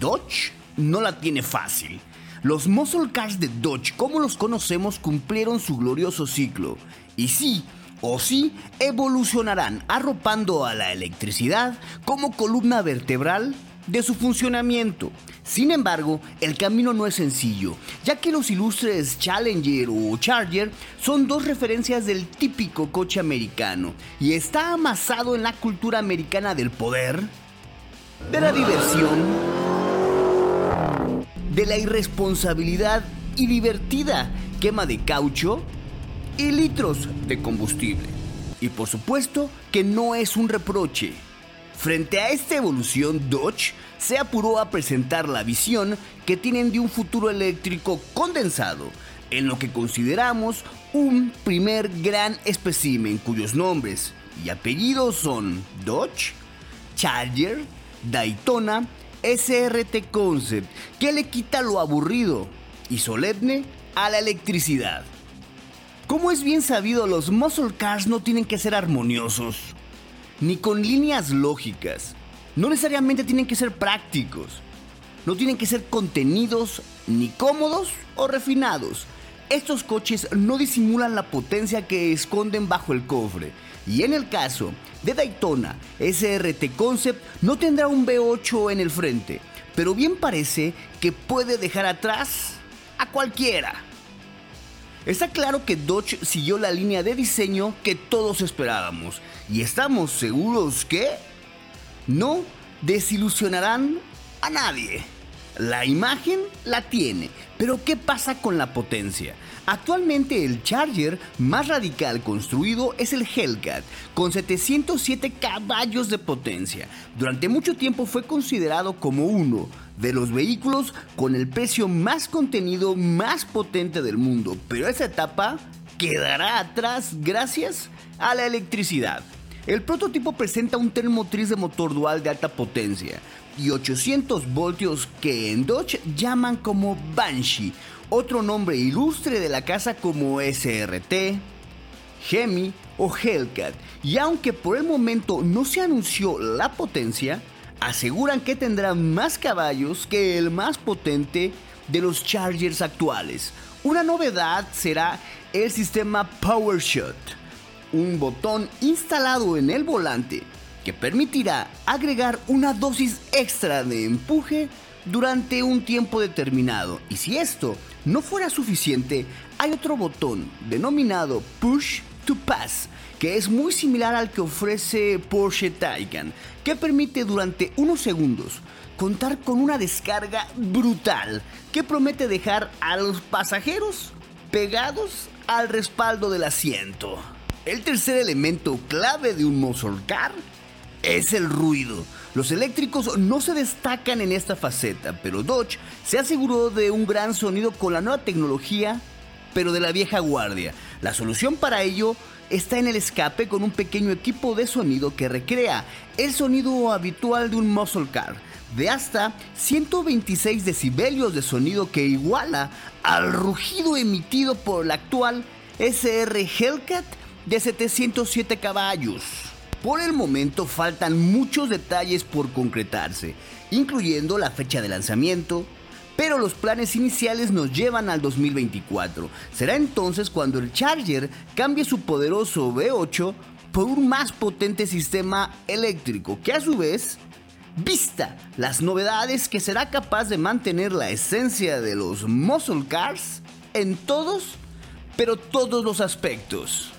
Dodge no la tiene fácil. Los muscle cars de Dodge, como los conocemos, cumplieron su glorioso ciclo. Y sí, o sí, evolucionarán arropando a la electricidad como columna vertebral de su funcionamiento. Sin embargo, el camino no es sencillo, ya que los ilustres Challenger o Charger son dos referencias del típico coche americano y está amasado en la cultura americana del poder, de la diversión, de la irresponsabilidad y divertida quema de caucho y litros de combustible. Y por supuesto que no es un reproche. Frente a esta evolución, Dodge se apuró a presentar la visión que tienen de un futuro eléctrico condensado, en lo que consideramos un primer gran espécimen cuyos nombres y apellidos son Dodge, Charger, Daytona, SRT Concept, que le quita lo aburrido y solemne a la electricidad. Como es bien sabido, los muscle cars no tienen que ser armoniosos, ni con líneas lógicas. No necesariamente tienen que ser prácticos. No tienen que ser contenidos, ni cómodos o refinados. Estos coches no disimulan la potencia que esconden bajo el cofre. Y en el caso de Daytona SRT Concept no tendrá un V8 en el frente, pero bien parece que puede dejar atrás a cualquiera. Está claro que Dodge siguió la línea de diseño que todos esperábamos y estamos seguros que no desilusionarán a nadie. La imagen la tiene, pero ¿qué pasa con la potencia? Actualmente el Charger más radical construido es el Hellcat, con 707 caballos de potencia. Durante mucho tiempo fue considerado como uno de los vehículos con el precio más contenido, más potente del mundo, pero esa etapa quedará atrás gracias a la electricidad. El prototipo presenta un tren motriz de motor dual de alta potencia y 800 voltios que en Dodge llaman como Banshee, otro nombre ilustre de la casa como SRT, Hemi o Hellcat, y aunque por el momento no se anunció la potencia, aseguran que tendrá más caballos que el más potente de los Chargers actuales. Una novedad será el sistema PowerShot, un botón instalado en el volante que permitirá agregar una dosis extra de empuje durante un tiempo determinado. Y si esto no fuera suficiente, hay otro botón denominado Push to Pass, que es muy similar al que ofrece Porsche Taycan, que permite durante unos segundos contar con una descarga brutal que promete dejar a los pasajeros pegados al respaldo del asiento. El tercer elemento clave de un muscle car es el ruido. Los eléctricos no se destacan en esta faceta, pero Dodge se aseguró de un gran sonido con la nueva tecnología, pero de la vieja guardia. La solución para ello está en el escape con un pequeño equipo de sonido que recrea el sonido habitual de un muscle car, de hasta 126 decibelios de sonido que iguala al rugido emitido por el actual SR Hellcat de 707 caballos. Por el momento faltan muchos detalles por concretarse, incluyendo la fecha de lanzamiento, pero los planes iniciales nos llevan al 2024. Será entonces cuando el Charger cambie su poderoso V8 por un más potente sistema eléctrico que a su vez vista las novedades que será capaz de mantener la esencia de los muscle cars en todos, pero todos los aspectos.